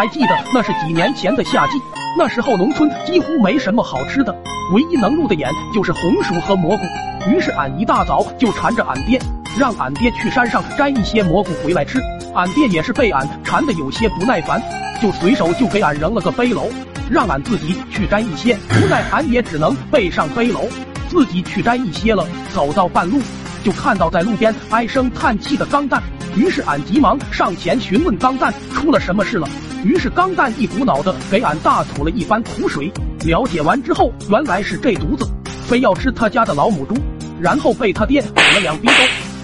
还记得那是几年前的夏季，那时候农村几乎没什么好吃的，唯一能入的眼就是红薯和蘑菇。于是俺一大早就缠着俺爹，让俺爹去山上摘一些蘑菇回来吃。俺爹也是被俺缠得有些不耐烦，就随手就给俺扔了个背篓，让俺自己去摘一些。无奈俺也只能背上背篓，自己去摘一些了。走到半路，就看到在路边唉声叹气的钢蛋。于是俺急忙上前询问钢蛋出了什么事了。于是钢蛋一股脑的给俺大吐了一番苦水。了解完之后，原来是这犊子非要吃他家的老母猪，然后被他爹打了两逼兜，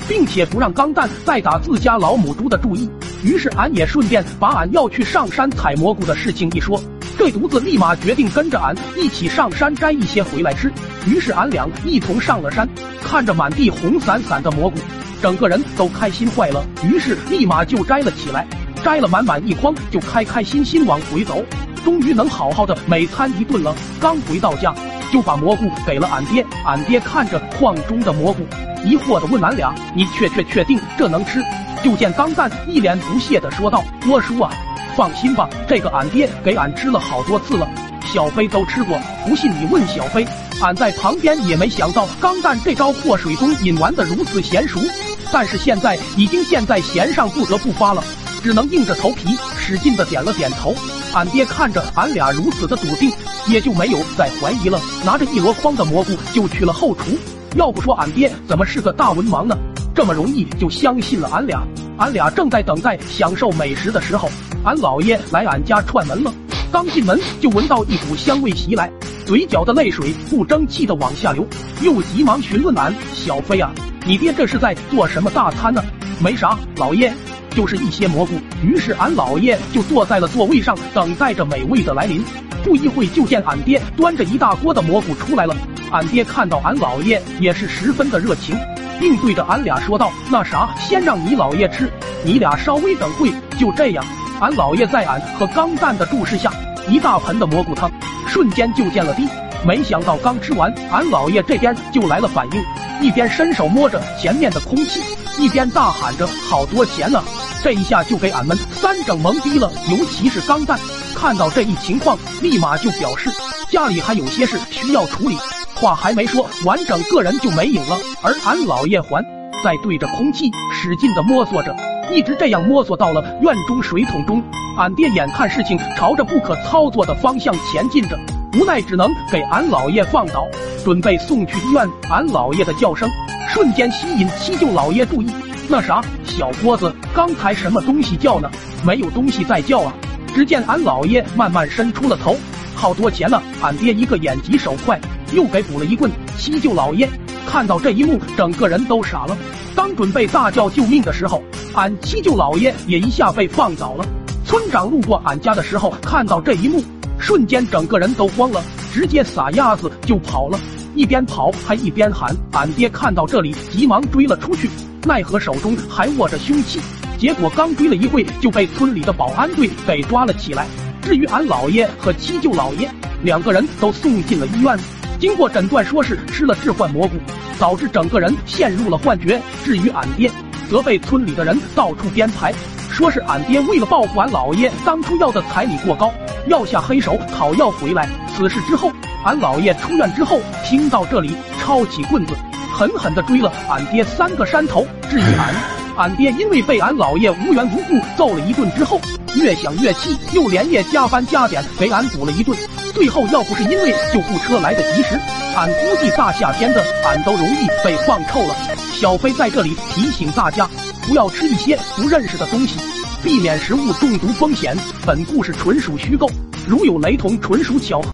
并且不让钢蛋再打自家老母猪的主意。于是俺也顺便把俺要去上山采蘑菇的事情一说，这犊子立马决定跟着俺一起上山摘一些回来吃。于是俺俩一同上了山，看着满地红伞伞的蘑菇。整个人都开心坏了，于是立马就摘了起来，摘了满满一筐，就开开心心往回走，终于能好好的美餐一顿了。刚回到家，就把蘑菇给了俺爹，俺爹看着筐中的蘑菇，疑惑的问俺俩：“你确确确定这能吃？”就见钢蛋一脸不屑的说道：“我叔啊，放心吧，这个俺爹给俺吃了好多次了，小飞都吃过，不信你问小飞。”俺在旁边也没想到钢蛋这招祸水中引玩的如此娴熟。但是现在已经箭在弦上，不得不发了，只能硬着头皮使劲的点了点头。俺爹看着俺俩如此的笃定，也就没有再怀疑了，拿着一箩筐的蘑菇就去了后厨。要不说俺爹怎么是个大文盲呢？这么容易就相信了俺俩。俺俩正在等待享受美食的时候，俺姥爷来俺家串门了。刚进门就闻到一股香味袭来，嘴角的泪水不争气的往下流，又急忙询问俺小飞啊。你爹这是在做什么大餐呢？没啥，老爷，就是一些蘑菇。于是俺老爷就坐在了座位上，等待着美味的来临。不一会就见俺爹端着一大锅的蘑菇出来了。俺爹看到俺老爷也是十分的热情，并对着俺俩说道：“那啥，先让你老爷吃，你俩稍微等会。”就这样，俺老爷在俺和钢蛋的注视下，一大盆的蘑菇汤瞬间就见了底。没想到刚吃完，俺老爷这边就来了反应。一边伸手摸着前面的空气，一边大喊着：“好多钱啊！”这一下就给俺们三整懵逼了。尤其是钢蛋，看到这一情况，立马就表示家里还有些事需要处理。话还没说完整，个人就没影了。而俺老爷还在对着空气使劲的摸索着，一直这样摸索到了院中水桶中。俺爹眼看事情朝着不可操作的方向前进着。无奈只能给俺老爷放倒，准备送去医院。俺老爷的叫声瞬间吸引七舅老爷注意。那啥，小郭子，刚才什么东西叫呢？没有东西在叫啊！只见俺老爷慢慢伸出了头，好多钱呢！俺爹一个眼疾手快，又给补了一棍。七舅老爷看到这一幕，整个人都傻了。刚准备大叫救命的时候，俺七舅老爷也一下被放倒了。村长路过俺家的时候，看到这一幕。瞬间，整个人都慌了，直接撒丫子就跑了。一边跑还一边喊：“俺爹！”看到这里，急忙追了出去，奈何手中还握着凶器。结果刚追了一会，就被村里的保安队给抓了起来。至于俺姥爷和七舅姥爷，两个人都送进了医院。经过诊断，说是吃了致幻蘑菇，导致整个人陷入了幻觉。至于俺爹，则被村里的人到处编排，说是俺爹为了报复俺姥爷当初要的彩礼过高。要下黑手讨要回来。此事之后，俺姥爷出院之后，听到这里，抄起棍子，狠狠地追了俺爹三个山头。至于俺，俺爹因为被俺姥爷无缘无故揍了一顿之后，越想越气，又连夜加班加点给俺补了一顿。最后要不是因为救护车来得及时，俺估计大夏天的俺都容易被放臭了。小飞在这里提醒大家，不要吃一些不认识的东西。避免食物中毒风险。本故事纯属虚构，如有雷同，纯属巧合。